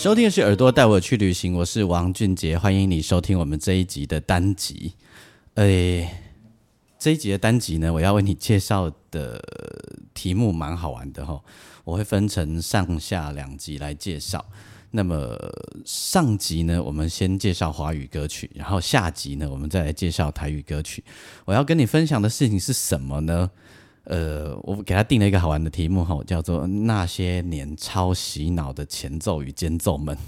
收听的是耳朵带我去旅行，我是王俊杰，欢迎你收听我们这一集的单集。诶，这一集的单集呢，我要为你介绍的题目蛮好玩的哈，我会分成上下两集来介绍。那么上集呢，我们先介绍华语歌曲，然后下集呢，我们再来介绍台语歌曲。我要跟你分享的事情是什么呢？呃，我给他定了一个好玩的题目哈，叫做“那些年超洗脑的前奏与间奏们”。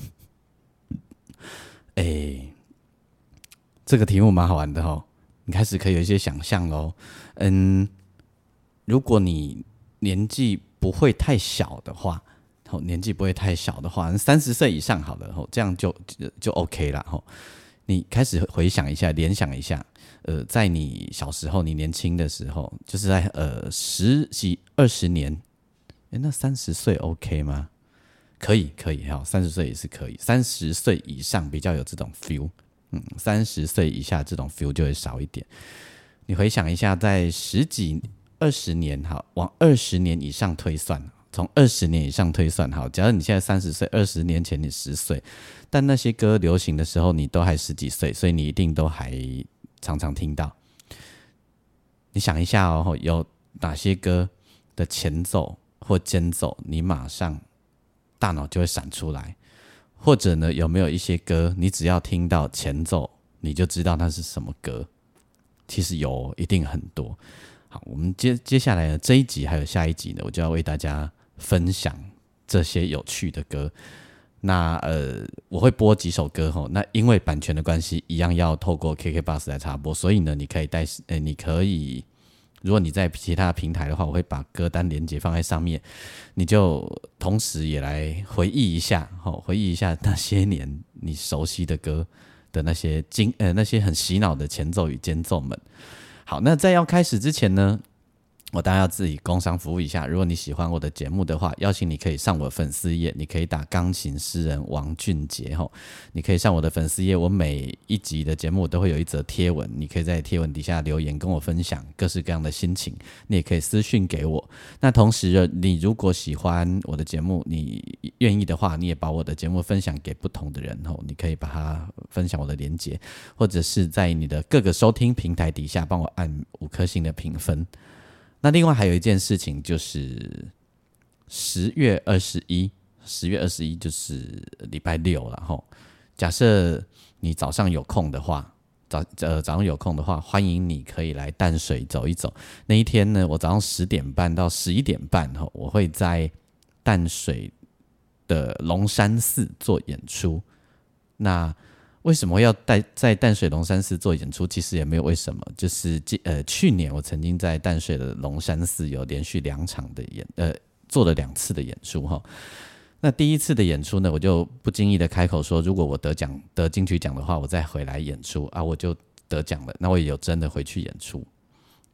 哎，这个题目蛮好玩的哈，你开始可以有一些想象喽。嗯，如果你年纪不会太小的话，哦，年纪不会太小的话，三十岁以上好了，哦，这样就就 OK 了，哈。你开始回想一下，联想一下。呃，在你小时候，你年轻的时候，就是在呃十几二十年，哎，那三十岁 OK 吗？可以，可以哈，三十岁也是可以，三十岁以上比较有这种 feel，嗯，三十岁以下这种 feel 就会少一点。你回想一下，在十几二十年哈，往二十年以上推算，从二十年以上推算哈，假如你现在三十岁，二十年前你十岁，但那些歌流行的时候，你都还十几岁，所以你一定都还。常常听到，你想一下哦，有哪些歌的前奏或间奏，你马上大脑就会闪出来，或者呢，有没有一些歌，你只要听到前奏，你就知道那是什么歌？其实有，一定很多。好，我们接接下来的这一集还有下一集呢，我就要为大家分享这些有趣的歌。那呃，我会播几首歌吼。那因为版权的关系，一样要透过 KK Bus 来插播，所以呢，你可以带呃，你可以，如果你在其他平台的话，我会把歌单连接放在上面，你就同时也来回忆一下，吼，回忆一下那些年你熟悉的歌的那些经呃那些很洗脑的前奏与间奏们。好，那在要开始之前呢？我当然要自己工商服务一下。如果你喜欢我的节目的话，邀请你可以上我的粉丝页，你可以打钢琴诗人王俊杰吼，你可以上我的粉丝页，我每一集的节目都会有一则贴文，你可以在贴文底下留言跟我分享各式各样的心情，你也可以私讯给我。那同时，你如果喜欢我的节目，你愿意的话，你也把我的节目分享给不同的人吼，你可以把它分享我的链接，或者是在你的各个收听平台底下帮我按五颗星的评分。那另外还有一件事情，就是十月二十一，十月二十一就是礼拜六了哈。假设你早上有空的话，早呃早上有空的话，欢迎你可以来淡水走一走。那一天呢，我早上十点半到十一点半哈，我会在淡水的龙山寺做演出。那为什么要在在淡水龙山寺做演出？其实也没有为什么，就是呃去年我曾经在淡水的龙山寺有连续两场的演呃做了两次的演出哈。那第一次的演出呢，我就不经意的开口说，如果我得奖得金曲奖的话，我再回来演出啊，我就得奖了。那我也有真的回去演出。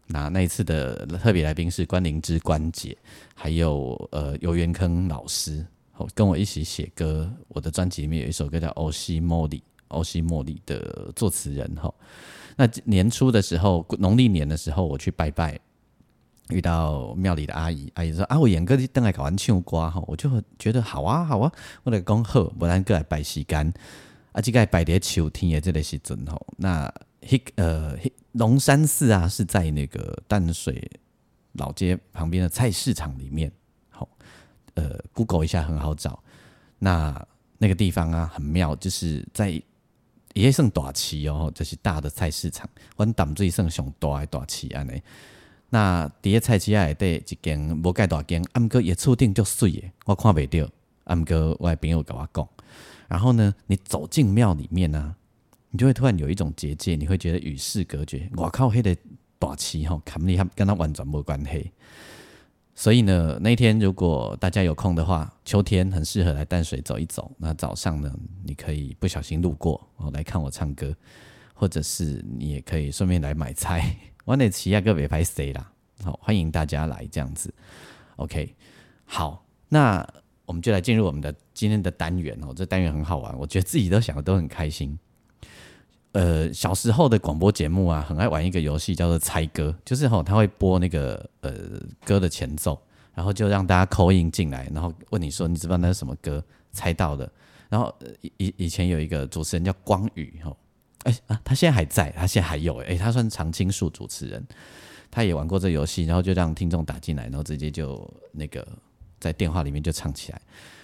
那那一次的特别来宾是关灵芝关姐，还有呃游元坑老师，跟我一起写歌。我的专辑里面有一首歌叫《欧西莫里》。欧西莫里的作词人哈，那年初的时候，农历年的时候，我去拜拜，遇到庙里的阿姨，阿姨说啊，我演歌登来搞完唱歌哈，我就觉得好啊好啊，我来讲好，不然过来拜时间，啊，这个拜在秋天的这个时阵吼，那嘿呃龙山寺啊是在那个淡水老街旁边的菜市场里面，好，呃，Google 一下很好找，那那个地方啊很妙，就是在。也算大市哦，就是大的菜市场。阮淡水算上大的大市安尼。那伫个菜市啊，底一间无介大间，毋过也厝顶足水的，我看袂着。毋过我朋友甲我讲。然后呢，你走进庙里面呢，你就会突然有一种结界，你会觉得与世隔绝。我靠，迄个大市吼，肯定跟他完全无关系。所以呢，那天如果大家有空的话，秋天很适合来淡水走一走。那早上呢，你可以不小心路过哦，来看我唱歌，或者是你也可以顺便来买菜。我那旗亚哥别拍 C 啦，好，欢迎大家来这样子。OK，好，那我们就来进入我们的今天的单元哦。这单元很好玩，我觉得自己都想的都很开心。呃，小时候的广播节目啊，很爱玩一个游戏，叫做猜歌，就是吼他会播那个呃歌的前奏，然后就让大家扣音进来，然后问你说你知不知道那是什么歌，猜到的。然后以以前有一个主持人叫光宇吼，哎啊，他现在还在，他现在还有哎，他算常青树主持人，他也玩过这游戏，然后就让听众打进来，然后直接就那个在电话里面就唱起来。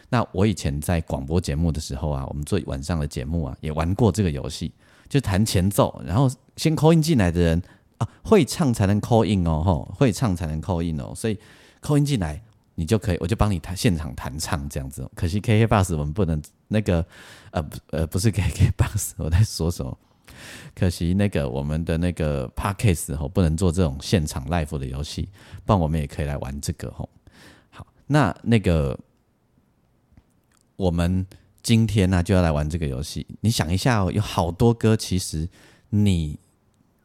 那我以前在广播节目的时候啊，我们做晚上的节目啊，也玩过这个游戏。就弹前奏，然后先 call in 进来的人啊，会唱才能 call in 哦，吼，会唱才能 call in 哦，所以 call in 进来，你就可以，我就帮你弹现场弹唱这样子。可惜 K K bus 我们不能那个，呃呃不是 K K bus，我在说什么？可惜那个我们的那个 parkcase 吼不能做这种现场 live 的游戏，不然我们也可以来玩这个吼。好，那那个我们。今天呢就要来玩这个游戏。你想一下哦，有好多歌其实你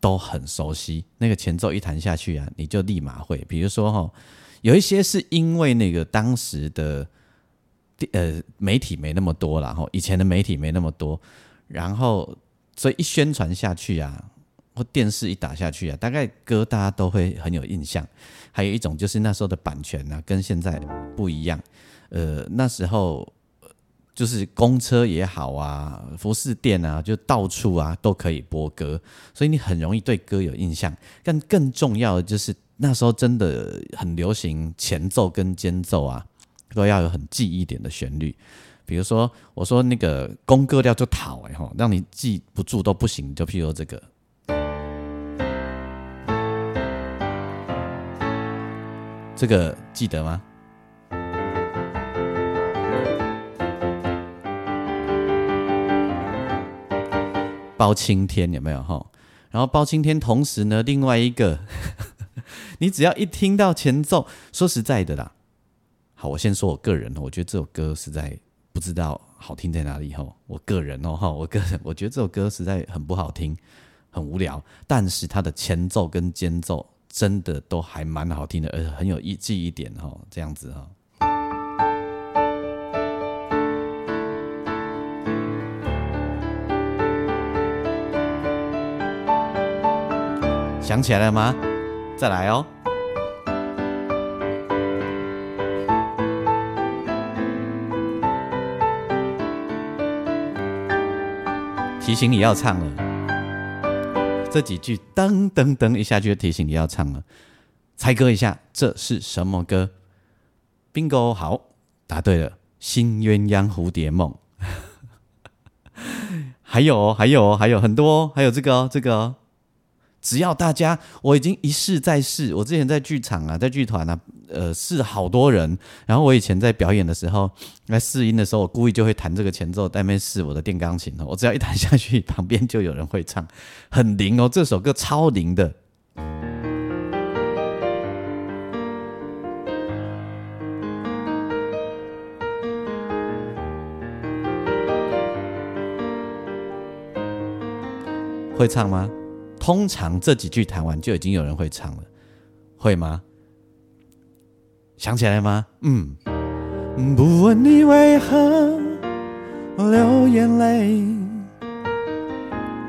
都很熟悉，那个前奏一弹下去啊，你就立马会。比如说哈，有一些是因为那个当时的呃媒体没那么多了哈，以前的媒体没那么多，然后所以一宣传下去啊，或电视一打下去啊，大概歌大家都会很有印象。还有一种就是那时候的版权呢跟现在不一样，呃那时候。就是公车也好啊，服饰店啊，就到处啊都可以播歌，所以你很容易对歌有印象。但更重要的就是那时候真的很流行前奏跟间奏啊，都要有很记忆点的旋律。比如说，我说那个宫歌调就讨哎吼，让你记不住都不行。就譬如这个，这个记得吗？包青天有没有哈？然后包青天同时呢，另外一个，你只要一听到前奏，说实在的啦，好，我先说我个人，我觉得这首歌实在不知道好听在哪里哈。我个人哦哈，我个人我觉得这首歌实在很不好听，很无聊。但是它的前奏跟间奏真的都还蛮好听的，而且很有意记忆点哈，这样子哈。想起来了吗？再来哦！提醒你要唱了，这几句噔噔噔一下就提醒你要唱了。猜歌一下，这是什么歌？Bingo，好，答对了，《新鸳鸯蝴蝶梦》。还有，还有，还有很多，还有这个哦，这个。只要大家，我已经一试再试。我之前在剧场啊，在剧团啊，呃，试好多人。然后我以前在表演的时候，在试音的时候，我故意就会弹这个前奏，在那边试我的电钢琴哦。我只要一弹下去，旁边就有人会唱，很灵哦。这首歌超灵的，会唱吗？通常这几句弹完就已经有人会唱了，会吗？想起来吗？嗯。不问你为何流眼泪。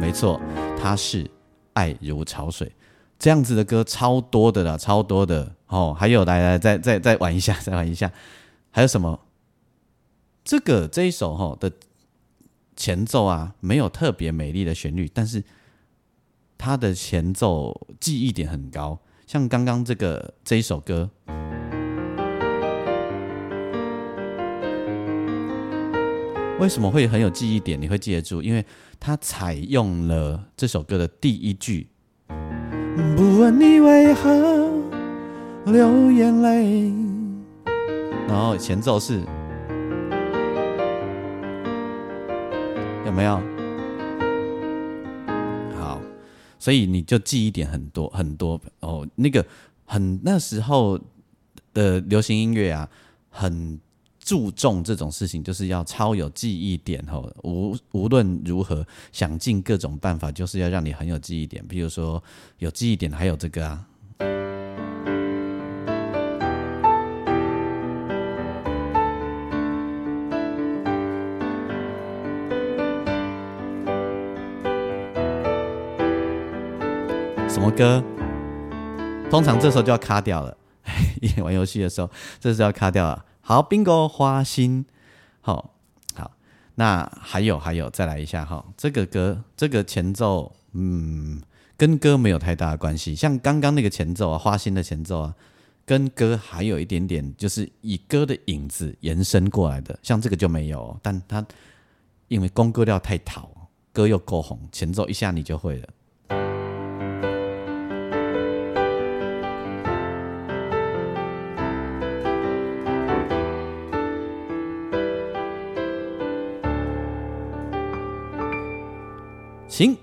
没错，它是爱如潮水这样子的歌，超多的啦，超多的哦。还有，来来，再再再玩一下，再玩一下。还有什么？这个这一首哈的前奏啊，没有特别美丽的旋律，但是。它的前奏记忆点很高，像刚刚这个这一首歌，为什么会很有记忆点？你会记得住，因为它采用了这首歌的第一句。不问你为何流眼泪，然后前奏是，有没有？所以你就记忆点很多很多哦，那个很那时候的流行音乐啊，很注重这种事情，就是要超有记忆点哦。无无论如何，想尽各种办法，就是要让你很有记忆点。比如说有记忆点，还有这个啊。什么歌？通常这时候就要卡掉了。玩游戏的时候，这是要卡掉了。好，bingo 花心。好，好，那还有还有，再来一下哈。这个歌，这个前奏，嗯，跟歌没有太大的关系。像刚刚那个前奏啊，花心的前奏啊，跟歌还有一点点，就是以歌的影子延伸过来的。像这个就没有，但它因为公歌调太讨，歌又够红，前奏一下你就会了。行，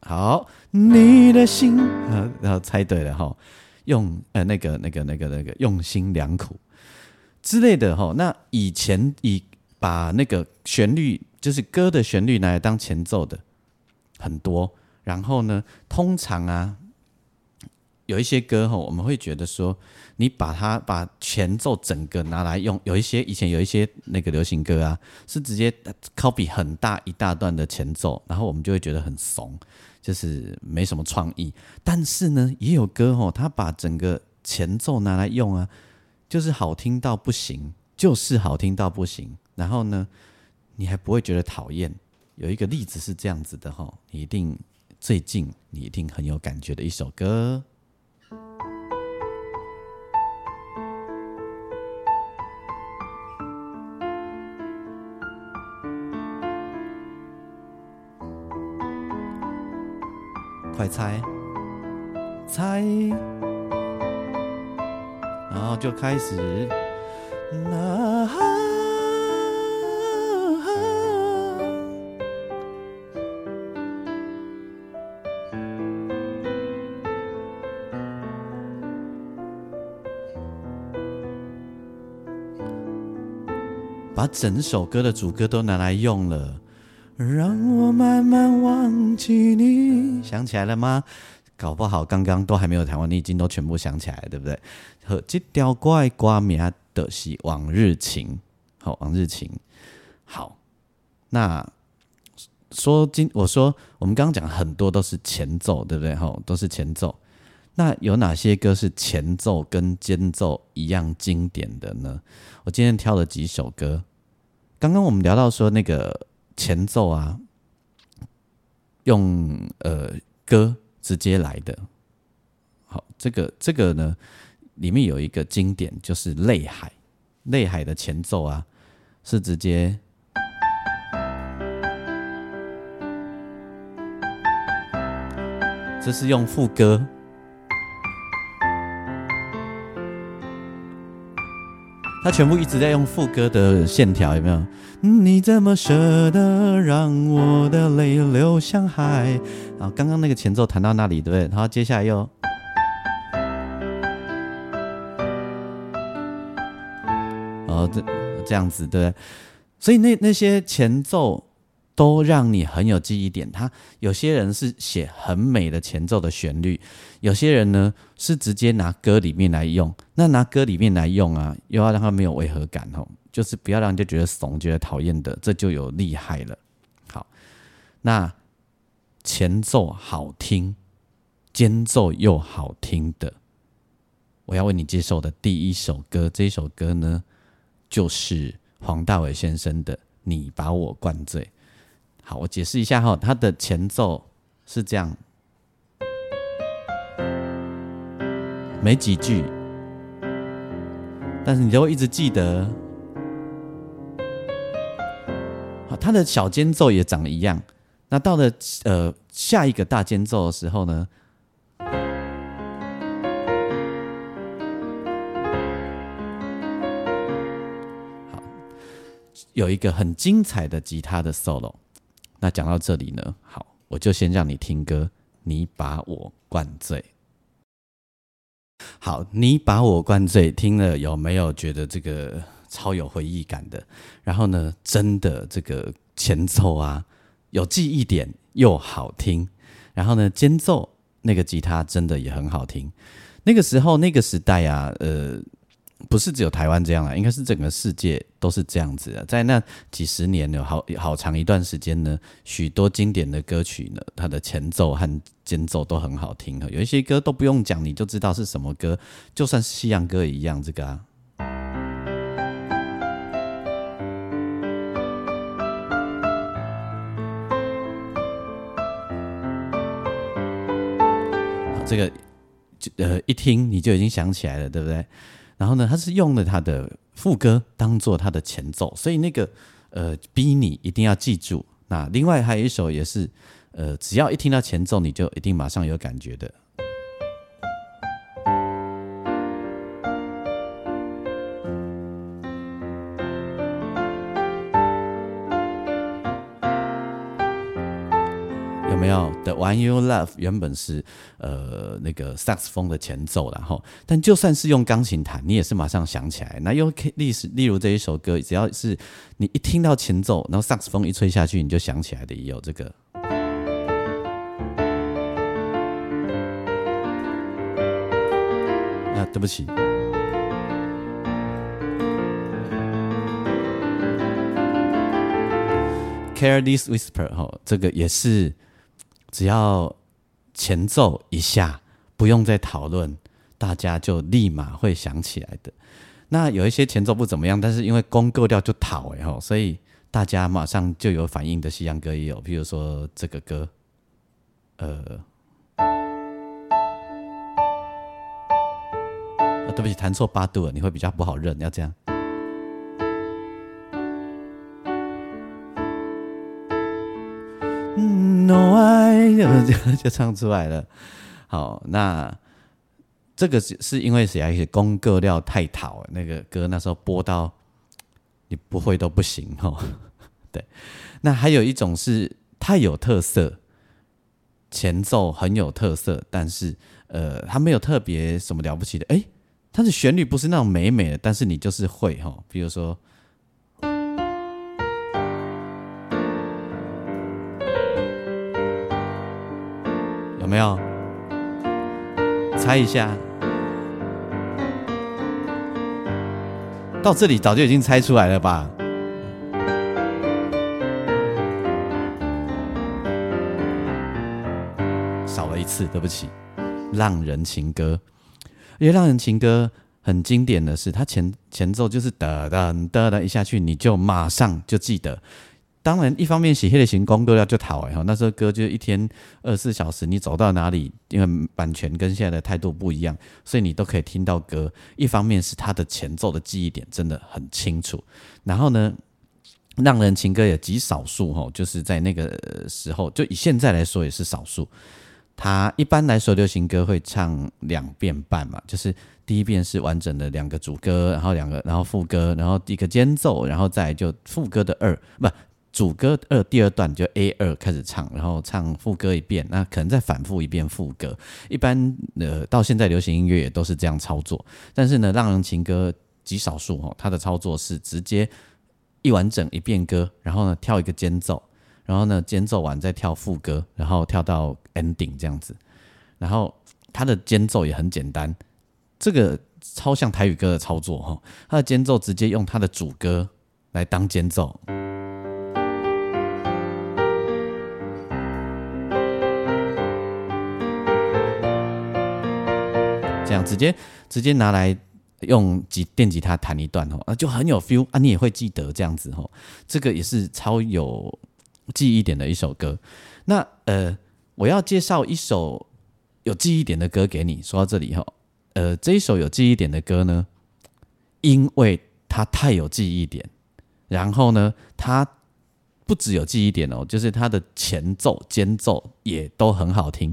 好，你的心啊，然后猜对了哈，用呃那个那个那个那个用心良苦之类的哈。那以前以把那个旋律，就是歌的旋律拿来当前奏的很多，然后呢，通常啊。有一些歌哈，我们会觉得说，你把它把前奏整个拿来用，有一些以前有一些那个流行歌啊，是直接 copy 很大一大段的前奏，然后我们就会觉得很怂，就是没什么创意。但是呢，也有歌哈，他把整个前奏拿来用啊，就是好听到不行，就是好听到不行。然后呢，你还不会觉得讨厌。有一个例子是这样子的哈，你一定最近你一定很有感觉的一首歌。快猜，猜，然后就开始。把整首歌的主歌都拿来用了。让我慢慢忘记你，想起来了吗？搞不好刚刚都还没有弹完，你已经都全部想起来，对不对？和这条怪歌名的是《往日情》，好，《往日情》。好，那说今我说我们刚刚讲很多都是前奏，对不对？吼，都是前奏。那有哪些歌是前奏跟间奏一样经典的呢？我今天挑了几首歌。刚刚我们聊到说那个。前奏啊，用呃歌直接来的，好，这个这个呢，里面有一个经典，就是《泪海》，《泪海》的前奏啊，是直接，这是用副歌。他全部一直在用副歌的线条，有没有？你怎么舍得让我的泪流向海？然后刚刚那个前奏弹到那里，对不对？然后接下来又，哦，这这样子，对不对？所以那那些前奏。都让你很有记忆点。他有些人是写很美的前奏的旋律，有些人呢是直接拿歌里面来用。那拿歌里面来用啊，又要让他没有违和感哦，就是不要让人家觉得怂、觉得讨厌的，这就有厉害了。好，那前奏好听，间奏又好听的，我要为你介绍的第一首歌，这首歌呢就是黄大炜先生的《你把我灌醉》。好，我解释一下哈，它的前奏是这样，没几句，但是你就会一直记得。好，它的小间奏也长得一样。那到了呃下一个大间奏的时候呢，有一个很精彩的吉他的 solo。那讲到这里呢，好，我就先让你听歌，你把我灌醉。好，你把我灌醉，听了有没有觉得这个超有回忆感的？然后呢，真的这个前奏啊，有记忆点又好听。然后呢，间奏那个吉他真的也很好听。那个时候那个时代啊，呃。不是只有台湾这样啊，应该是整个世界都是这样子的。在那几十年有好好长一段时间呢，许多经典的歌曲呢，它的前奏和间奏都很好听。有一些歌都不用讲，你就知道是什么歌，就算是西洋歌一样。这个啊，这个就呃一听你就已经想起来了，对不对？然后呢，他是用了他的副歌当做他的前奏，所以那个呃逼你一定要记住。那另外还有一首也是，呃，只要一听到前奏，你就一定马上有感觉的。有，The One You Love 原本是呃那个萨克斯风的前奏，然后但就算是用钢琴弹，你也是马上想起来。那又历史，例如这一首歌，只要是你一听到前奏，然后萨克斯风一吹下去，你就想起来的，也有这个。啊，对不起，Careless Whisper 哈，这个也是。只要前奏一下，不用再讨论，大家就立马会想起来的。那有一些前奏不怎么样，但是因为功够掉就讨哎吼，所以大家马上就有反应的西洋歌也有，比如说这个歌，呃，对不起，弹错八度了，你会比较不好认，要这样。No I 就就唱出来了。好，那这个是是因为谁啊？一些功歌料太讨，那个歌那时候播到你不会都不行哦。对，那还有一种是太有特色，前奏很有特色，但是呃，它没有特别什么了不起的。哎，它的旋律不是那种美美的，但是你就是会哈，比如说。没有，猜一下，到这里早就已经猜出来了吧？少了一次，对不起。浪人情歌，因为浪人情歌很经典的是，它前前奏就是哒哒哒哒一下去，你就马上就记得。当然，一方面写黑的行功都要就讨哎哈，那时候歌就一天二十四小时，你走到哪里，因为版权跟现在的态度不一样，所以你都可以听到歌。一方面是它的前奏的记忆点真的很清楚，然后呢，浪人情歌也极少数哈，就是在那个时候，就以现在来说也是少数。他一般来说流行歌会唱两遍半嘛，就是第一遍是完整的两个主歌，然后两个然后副歌，然后一个间奏，然后再就副歌的二不。主歌二第二段就 A 二开始唱，然后唱副歌一遍，那可能再反复一遍副歌。一般呃到现在流行音乐也都是这样操作，但是呢，浪人情歌极少数哦，它的操作是直接一完整一遍歌，然后呢跳一个间奏，然后呢间奏完再跳副歌，然后跳到 ending 这样子。然后它的间奏也很简单，这个超像台语歌的操作哈，它的间奏直接用它的主歌来当间奏。这样直接直接拿来用吉电吉他弹一段哦，那就很有 feel 啊，你也会记得这样子哦。这个也是超有记忆点的一首歌。那呃，我要介绍一首有记忆点的歌给你。说到这里哈，呃，这一首有记忆点的歌呢，因为它太有记忆点，然后呢，它不只有记忆点哦，就是它的前奏、间奏也都很好听。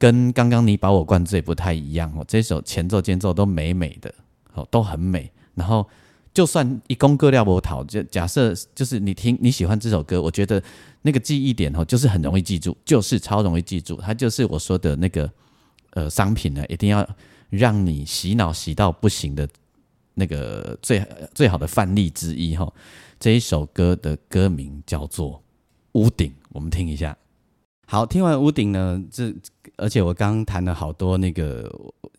跟刚刚你把我灌醉不太一样哦，这首前奏间奏都美美的哦，都很美。然后就算一公歌料不讨，就假设就是你听你喜欢这首歌，我觉得那个记忆点哦，就是很容易记住，就是超容易记住。它就是我说的那个呃商品呢，一定要让你洗脑洗到不行的那个最最好的范例之一哈。这一首歌的歌名叫做《屋顶》，我们听一下。好，听完《屋顶》呢，这而且我刚刚弹了好多那个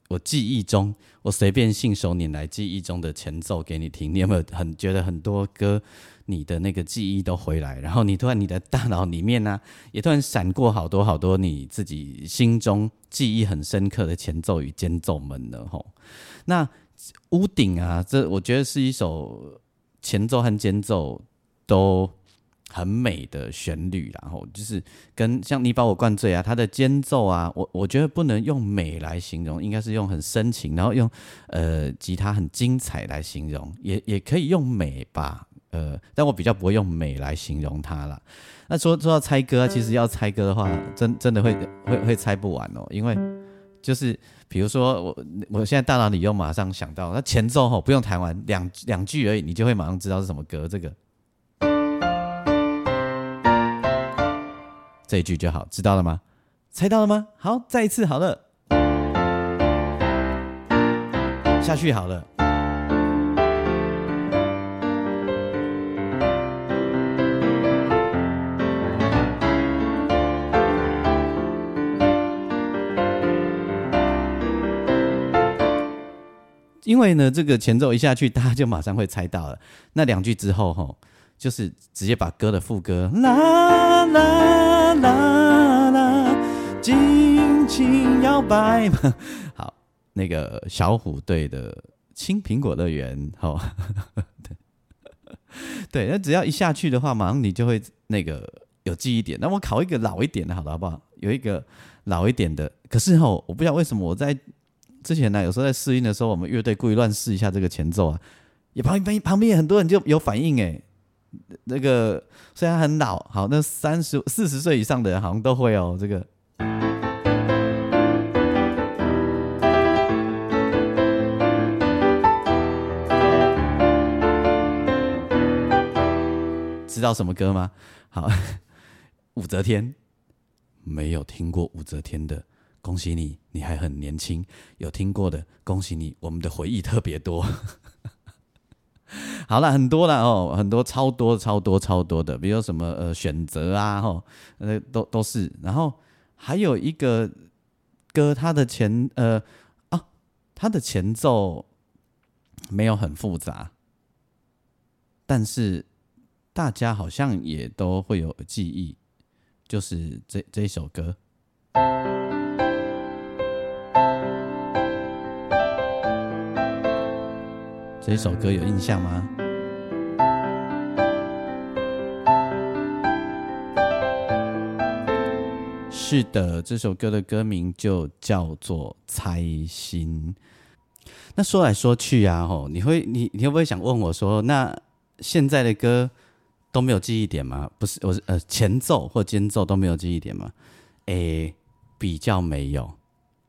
我记忆中，我随便信手拈来记忆中的前奏给你听。你有没有很觉得很多歌，你的那个记忆都回来，然后你突然你的大脑里面呢，也突然闪过好多好多你自己心中记忆很深刻的前奏与间奏们呢？吼，那《屋顶》啊，这我觉得是一首。前奏和间奏都很美的旋律，然后就是跟像你把我灌醉啊，它的间奏啊，我我觉得不能用美来形容，应该是用很深情，然后用呃吉他很精彩来形容，也也可以用美吧，呃，但我比较不会用美来形容它了。那说说到猜歌，其实要猜歌的话，真真的会会会猜不完哦，因为就是。比如说我我现在大脑里又马上想到，那前奏吼不用弹完两两句而已，你就会马上知道是什么歌。这个这一句就好，知道了吗？猜到了吗？好，再一次好了，下去好了。因为呢，这个前奏一下去，大家就马上会猜到了。那两句之后，吼，就是直接把歌的副歌啦啦，尽情摇摆嘛。好，那个小虎队的《青苹果乐园》，吼，对，那只要一下去的话，马上你就会那个有记忆点。那我考一个老一点的，好了，好不好？有一个老一点的，可是吼，我不知道为什么我在。之前呢，有时候在试音的时候，我们乐队故意乱试一下这个前奏啊，也旁边旁边很多人就有反应哎，那个虽然很老，好，那三十四十岁以上的人好像都会哦，这个知道什么歌吗？好，武则天，没有听过武则天的。恭喜你，你还很年轻，有听过的，恭喜你，我们的回忆特别多。好了，很多了哦，很多超多超多超多的，比如什么呃选择啊，吼，呃都都是。然后还有一个歌，它的前呃啊，它的前奏没有很复杂，但是大家好像也都会有记忆，就是这这一首歌。这首歌有印象吗？是的，这首歌的歌名就叫做《猜心》。那说来说去啊，吼，你会你你会不会想问我说，那现在的歌都没有记忆点吗？不是，我是呃前奏或间奏都没有记忆点吗？诶，比较没有。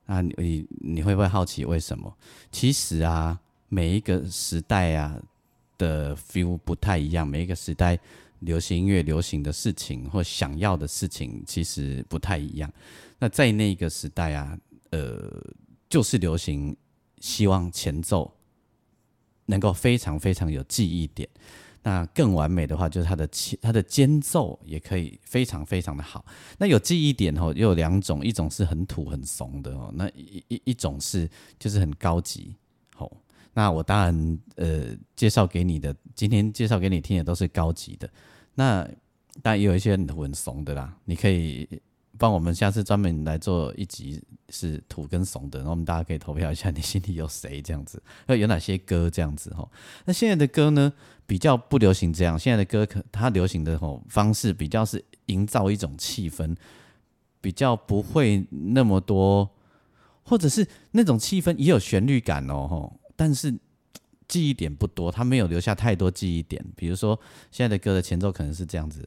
那你你会不会好奇为什么？其实啊。每一个时代啊的 feel 不太一样，每一个时代流行音乐流行的事情或想要的事情其实不太一样。那在那个时代啊，呃，就是流行希望前奏能够非常非常有记忆点。那更完美的话，就是它的前它的间奏也可以非常非常的好。那有记忆点哦，又有两种，一种是很土很怂的哦，那一一一种是就是很高级。那我当然，呃，介绍给你的，今天介绍给你听的都是高级的。那当然也有一些很怂的啦，你可以帮我们下次专门来做一集是土跟怂的，然后我们大家可以投票一下，你心里有谁这样子？有有哪些歌这样子哈？那现在的歌呢，比较不流行这样，现在的歌可它流行的吼方式比较是营造一种气氛，比较不会那么多，或者是那种气氛也有旋律感哦吼。但是记忆点不多，他没有留下太多记忆点。比如说，现在的歌的前奏可能是这样子。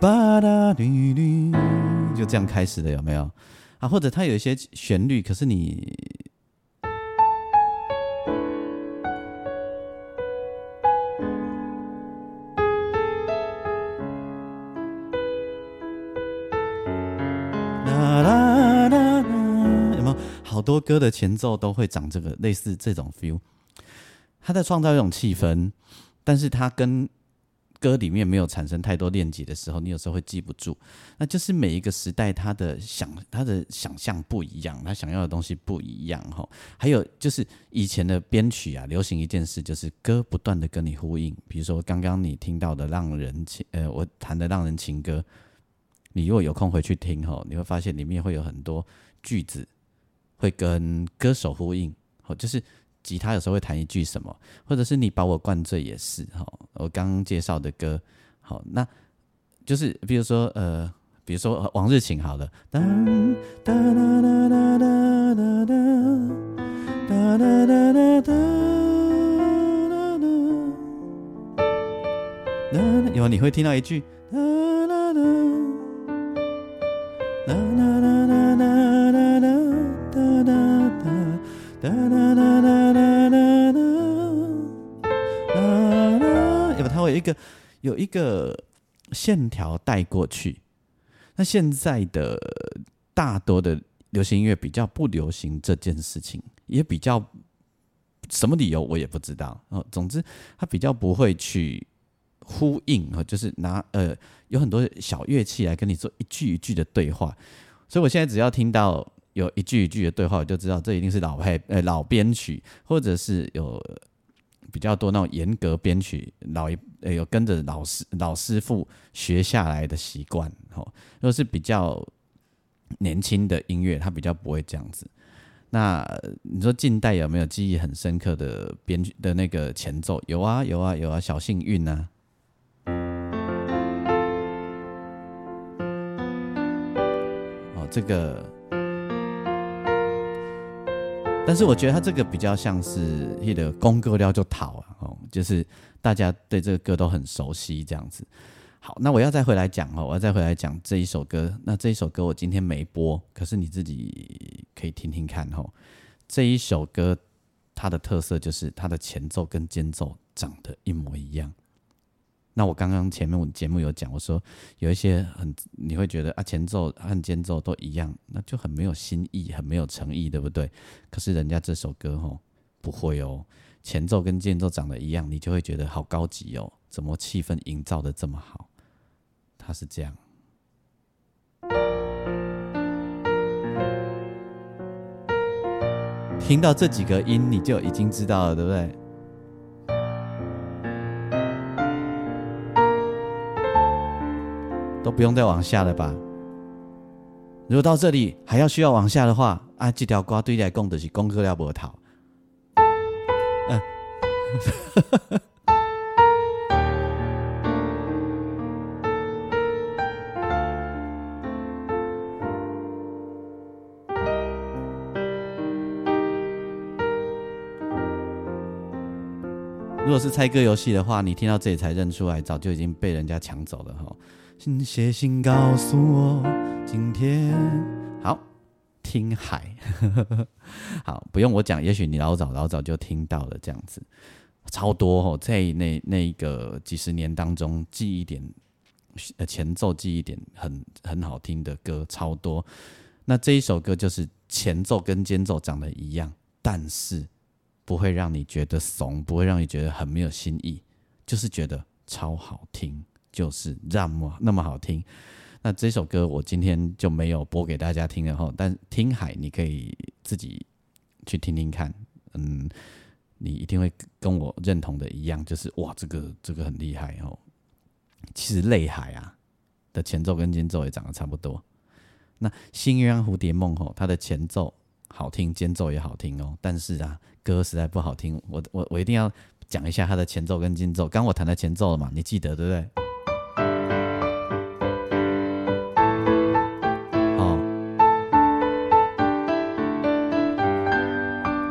吧哒哩哩，就这样开始的，有没有？啊，或者它有一些旋律，可是你。有没有好多歌的前奏都会长这个类似这种 feel，他在创造一种气氛，但是他跟歌里面没有产生太多链接的时候，你有时候会记不住。那就是每一个时代他的想他的想象不一样，他想要的东西不一样哈。还有就是以前的编曲啊，流行一件事就是歌不断的跟你呼应。比如说刚刚你听到的《浪人情》，呃，我弹的《浪人情歌》，你如果有空回去听哈，你会发现里面会有很多句子会跟歌手呼应，哦，就是。吉他有时候会弹一句什么，或者是你把我灌醉也是哈。我刚刚介绍的歌，好，那就是比如说呃，比如说往日情好了，哒哒哒哒哒哒哒哒哒哒哒哒，有你会听到一句。哒哒哒哒哒哒哒，有它会有一个有一个线条带过去。那现在的大多的流行音乐比较不流行这件事情，也比较什么理由我也不知道。哦，总之它比较不会去呼应，哦，就是拿呃有很多小乐器来跟你做一句一句的对话。所以我现在只要听到。有一句一句的对话，我就知道这一定是老派呃老编曲，或者是有比较多那种严格编曲老一呃有跟着老师老师傅学下来的习惯。吼，如果是比较年轻的音乐，他比较不会这样子。那你说近代有没有记忆很深刻的编曲的那个前奏？有啊有啊有啊，小幸运啊。这个。但是我觉得他这个比较像是一个公歌料就讨啊，哦，就是大家对这个歌都很熟悉这样子。好，那我要再回来讲哦，我要再回来讲这一首歌。那这一首歌我今天没播，可是你自己可以听听看哦。这一首歌它的特色就是它的前奏跟间奏长得一模一样。那我刚刚前面我节目有讲，我说有一些很你会觉得啊前奏和间奏都一样，那就很没有新意，很没有诚意，对不对？可是人家这首歌吼不会哦，前奏跟间奏长得一样，你就会觉得好高级哦，怎么气氛营造的这么好？它是这样，听到这几个音你就已经知道了，对不对？都不用再往下了吧？如果到这里还要需要往下的话，啊，这条瓜对来讲的是功课了不讨。嗯，如果是猜歌游戏的话，你听到这里才认出来，早就已经被人家抢走了哈。请写信告诉我，今天好听海，好不用我讲，也许你老早老早就听到了这样子，超多哦，在那那个几十年当中，记忆点呃前奏记忆点很很好听的歌超多。那这一首歌就是前奏跟间奏长得一样，但是不会让你觉得怂，不会让你觉得很没有新意，就是觉得超好听。就是那么那么好听，那这首歌我今天就没有播给大家听了哈，但听海你可以自己去听听看，嗯，你一定会跟我认同的一样，就是哇，这个这个很厉害哦。其实泪海啊的前奏跟间奏也长得差不多。那新鸳鸯蝴蝶梦吼，它的前奏好听，间奏也好听哦，但是啊，歌实在不好听。我我我一定要讲一下它的前奏跟间奏。刚我弹的前奏了嘛，你记得对不对？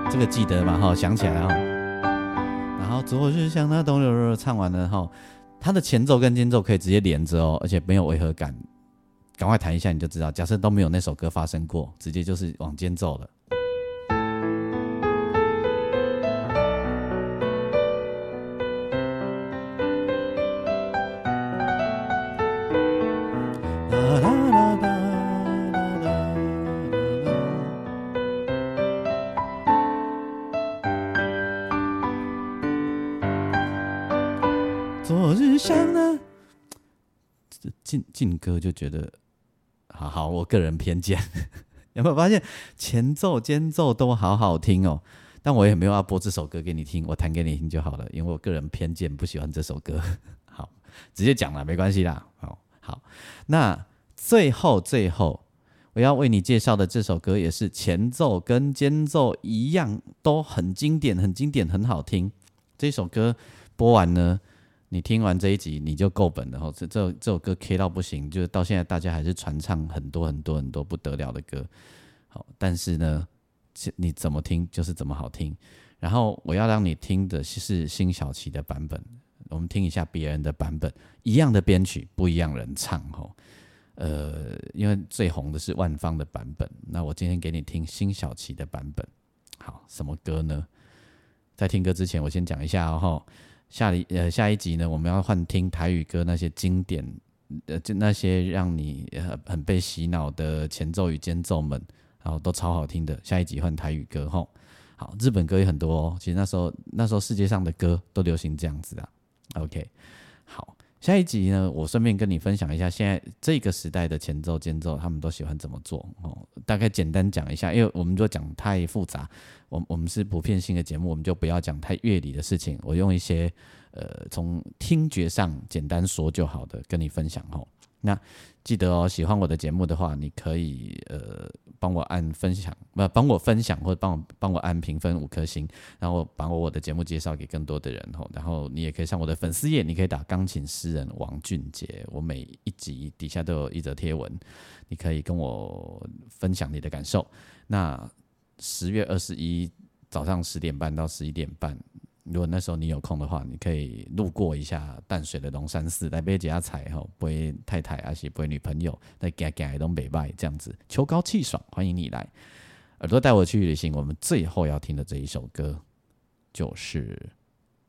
这个记得嘛？哈，想起来哈。然后昨日像那冬日唱完了哈，它的前奏跟间奏可以直接连着哦，而且没有违和感。赶快弹一下你就知道。假设都没有那首歌发生过，直接就是往间奏了。昨日像那，进进歌就觉得。我个人偏见，有没有发现前奏、间奏都好好听哦？但我也没有要播这首歌给你听，我弹给你听就好了，因为我个人偏见不喜欢这首歌。好，直接讲了，没关系啦。好好，那最后最后我要为你介绍的这首歌，也是前奏跟间奏一样都很经典、很经典、很好听。这首歌播完呢？你听完这一集你就够本了哈，这这这首歌 K 到不行，就是到现在大家还是传唱很多很多很多不得了的歌。好，但是呢，你怎么听就是怎么好听。然后我要让你听的是辛晓琪的版本，我们听一下别人的版本，一样的编曲，不一样人唱哈。呃，因为最红的是万芳的版本，那我今天给你听辛晓琪的版本。好，什么歌呢？在听歌之前，我先讲一下哦。下一呃下一集呢，我们要换听台语歌那些经典，呃就那些让你很很被洗脑的前奏与间奏们，然后都超好听的。下一集换台语歌吼，好，日本歌也很多哦。其实那时候那时候世界上的歌都流行这样子啊。OK，好。下一集呢，我顺便跟你分享一下现在这个时代的前奏、间奏，他们都喜欢怎么做哦。大概简单讲一下，因为我们就讲太复杂，我我们是普遍性的节目，我们就不要讲太乐理的事情。我用一些呃从听觉上简单说就好的跟你分享哦。那记得哦，喜欢我的节目的话，你可以呃。帮我按分享，不帮我分享，或者帮我帮我按评分五颗星，然后把我的节目介绍给更多的人吼。然后你也可以上我的粉丝页，你可以打钢琴诗人王俊杰，我每一集底下都有一则贴文，你可以跟我分享你的感受。那十月二十一早上十点半到十一点半。如果那时候你有空的话，你可以路过一下淡水的龙山寺，来杯几下菜哈，不会太太，而且不会女朋友，来给给东北拜这样子，秋高气爽，欢迎你来。耳朵带我去旅行，我们最后要听的这一首歌就是《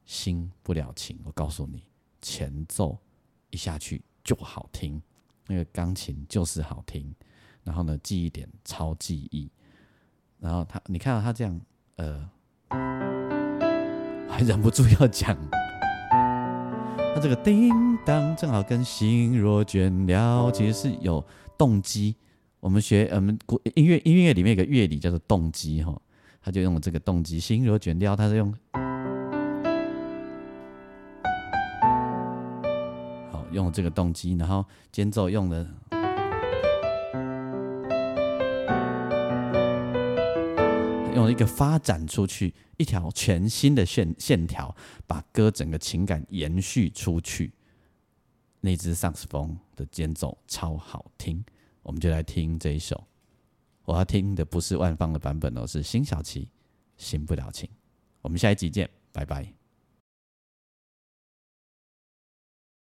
心不了情》。我告诉你，前奏一下去就好听，那个钢琴就是好听，然后呢，记忆点超记忆，然后他，你看到他这样，呃。忍不住要讲，他这个叮当正好跟心若倦了，其实是有动机。我们学我们古音乐音乐里面有个乐理叫做动机哈，他就用了这个动机。心若倦了，他是用好用了这个动机，然后间奏用了。用一个发展出去一条全新的线线条，把歌整个情感延续出去。那支萨克斯风的间奏超好听，我们就来听这一首。我要听的不是万芳的版本哦，是辛晓琪《新不了情》。我们下一集见，拜拜。